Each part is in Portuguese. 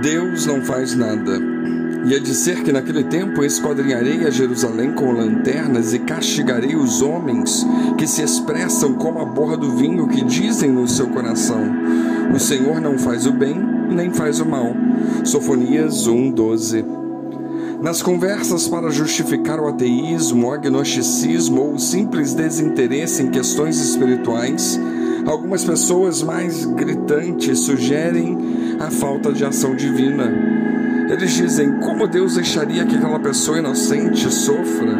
Deus não faz nada. E é de ser que naquele tempo esquadrinharei a Jerusalém com lanternas e castigarei os homens que se expressam como a borra do vinho que dizem no seu coração: O Senhor não faz o bem, nem faz o mal. Sofonias 1:12. Nas conversas para justificar o ateísmo, o agnosticismo ou o simples desinteresse em questões espirituais, algumas pessoas mais gritantes sugerem a falta de ação divina. Eles dizem: como Deus deixaria que aquela pessoa inocente sofra?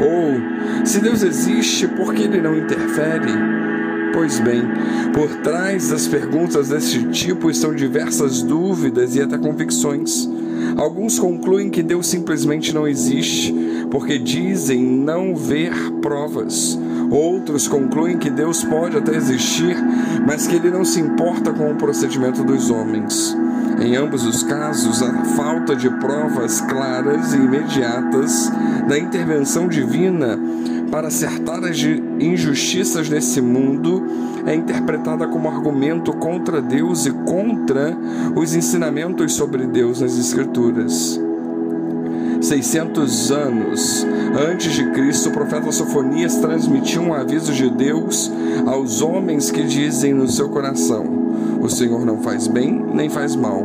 Ou, se Deus existe, por que ele não interfere? Pois bem, por trás das perguntas desse tipo estão diversas dúvidas e até convicções. Alguns concluem que Deus simplesmente não existe, porque dizem não ver provas. Outros concluem que Deus pode até existir, mas que ele não se importa com o procedimento dos homens. Em ambos os casos, a falta de provas claras e imediatas da intervenção divina para acertar as injustiças desse mundo é interpretada como argumento contra Deus e contra os ensinamentos sobre Deus nas Escrituras. 600 anos antes de Cristo, o profeta Sofonias transmitiu um aviso de Deus aos homens que dizem no seu coração: O Senhor não faz bem nem faz mal.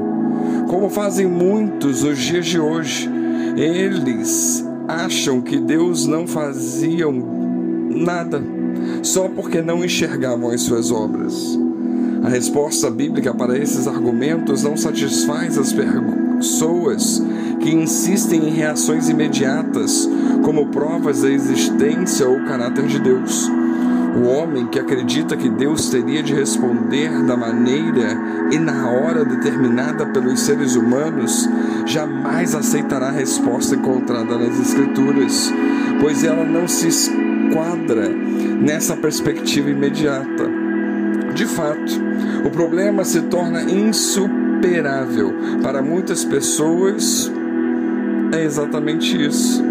Como fazem muitos nos dias de hoje, eles acham que Deus não fazia nada só porque não enxergavam as suas obras. A resposta bíblica para esses argumentos não satisfaz as pessoas que insistem em reações imediatas como provas da existência ou caráter de Deus. O homem que acredita que Deus teria de responder da maneira e na hora determinada pelos seres humanos jamais aceitará a resposta encontrada nas Escrituras, pois ela não se enquadra nessa perspectiva imediata. De fato, o problema se torna insuperável para muitas pessoas. É exatamente isso.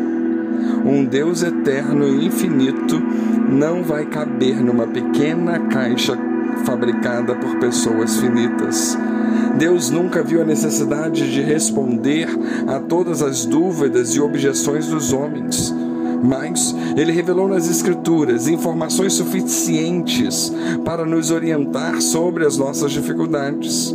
Um Deus eterno e infinito não vai caber numa pequena caixa fabricada por pessoas finitas. Deus nunca viu a necessidade de responder a todas as dúvidas e objeções dos homens. Mas ele revelou nas Escrituras informações suficientes para nos orientar sobre as nossas dificuldades.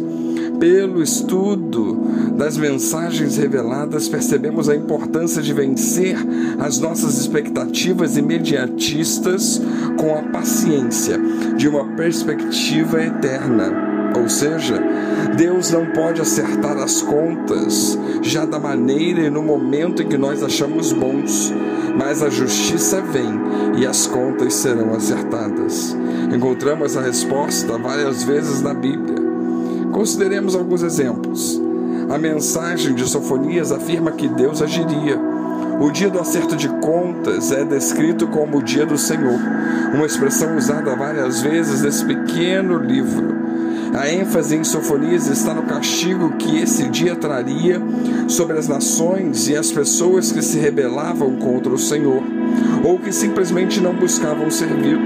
Pelo estudo das mensagens reveladas, percebemos a importância de vencer as nossas expectativas imediatistas com a paciência de uma perspectiva eterna. Ou seja, Deus não pode acertar as contas já da maneira e no momento em que nós achamos bons, mas a justiça vem e as contas serão acertadas. Encontramos a resposta várias vezes na Bíblia. Consideremos alguns exemplos. A mensagem de Sofonias afirma que Deus agiria. O dia do acerto de contas é descrito como o dia do Senhor, uma expressão usada várias vezes nesse pequeno livro. A ênfase em Sofonias está no castigo que esse dia traria sobre as nações e as pessoas que se rebelavam contra o Senhor, ou que simplesmente não buscavam servi-lo.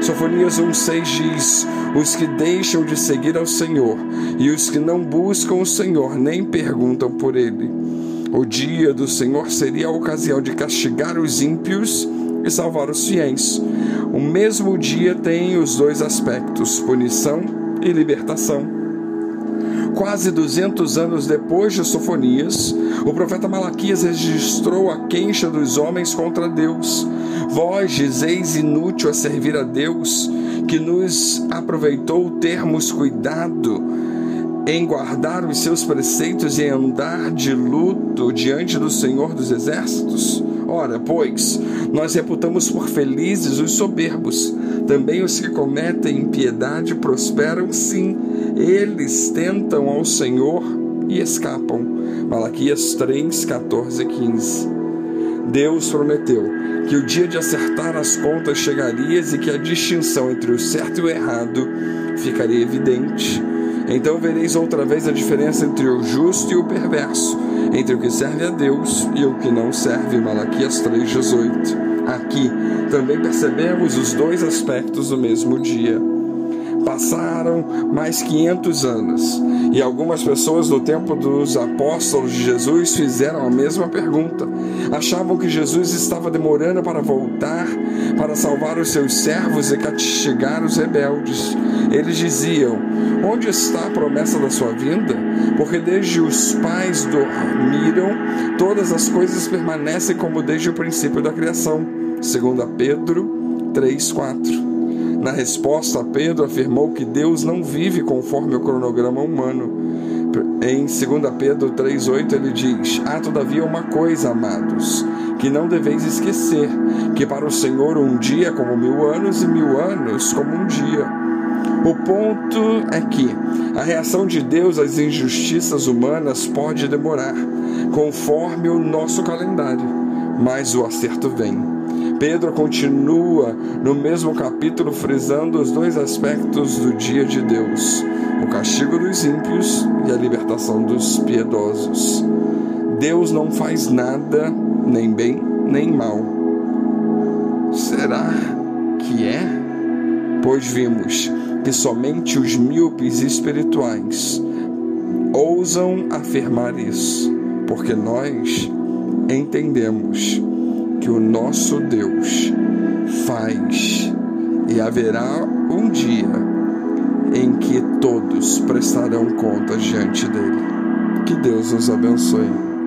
Sofonias 1,6 diz: Os que deixam de seguir ao Senhor e os que não buscam o Senhor nem perguntam por ele. O dia do Senhor seria a ocasião de castigar os ímpios e salvar os fiéis. O mesmo dia tem os dois aspectos: punição e libertação. Quase 200 anos depois de Sofonias, o profeta Malaquias registrou a queixa dos homens contra Deus. Vós dizeis inútil a servir a Deus, que nos aproveitou termos cuidado em guardar os seus preceitos e andar de luto diante do Senhor dos Exércitos? Ora, pois, nós reputamos por felizes os soberbos, também os que cometem impiedade prosperam, sim, eles tentam ao Senhor e escapam. Malaquias 3, 14 e 15. Deus prometeu que o dia de acertar as contas chegaria e que a distinção entre o certo e o errado ficaria evidente. Então vereis outra vez a diferença entre o justo e o perverso, entre o que serve a Deus e o que não serve. Malaquias 3,18. Aqui também percebemos os dois aspectos do mesmo dia. Passaram mais 500 anos e algumas pessoas do tempo dos apóstolos de Jesus fizeram a mesma pergunta. Achavam que Jesus estava demorando para voltar, para salvar os seus servos e castigar os rebeldes. Eles diziam: Onde está a promessa da sua vinda? Porque desde os pais dormiram, todas as coisas permanecem como desde o princípio da criação. Segundo Pedro 3:4. Na resposta, Pedro afirmou que Deus não vive conforme o cronograma humano. Em 2 Pedro 3,8 ele diz: Há todavia uma coisa, amados, que não deveis esquecer: que para o Senhor um dia é como mil anos e mil anos como um dia. O ponto é que a reação de Deus às injustiças humanas pode demorar, conforme o nosso calendário, mas o acerto vem. Pedro continua no mesmo capítulo frisando os dois aspectos do dia de Deus: o castigo dos ímpios e a libertação dos piedosos. Deus não faz nada, nem bem nem mal. Será que é? Pois vimos que somente os míopes espirituais ousam afirmar isso, porque nós entendemos que o nosso Deus faz e haverá um dia em que todos prestarão contas diante dele. Que Deus nos abençoe.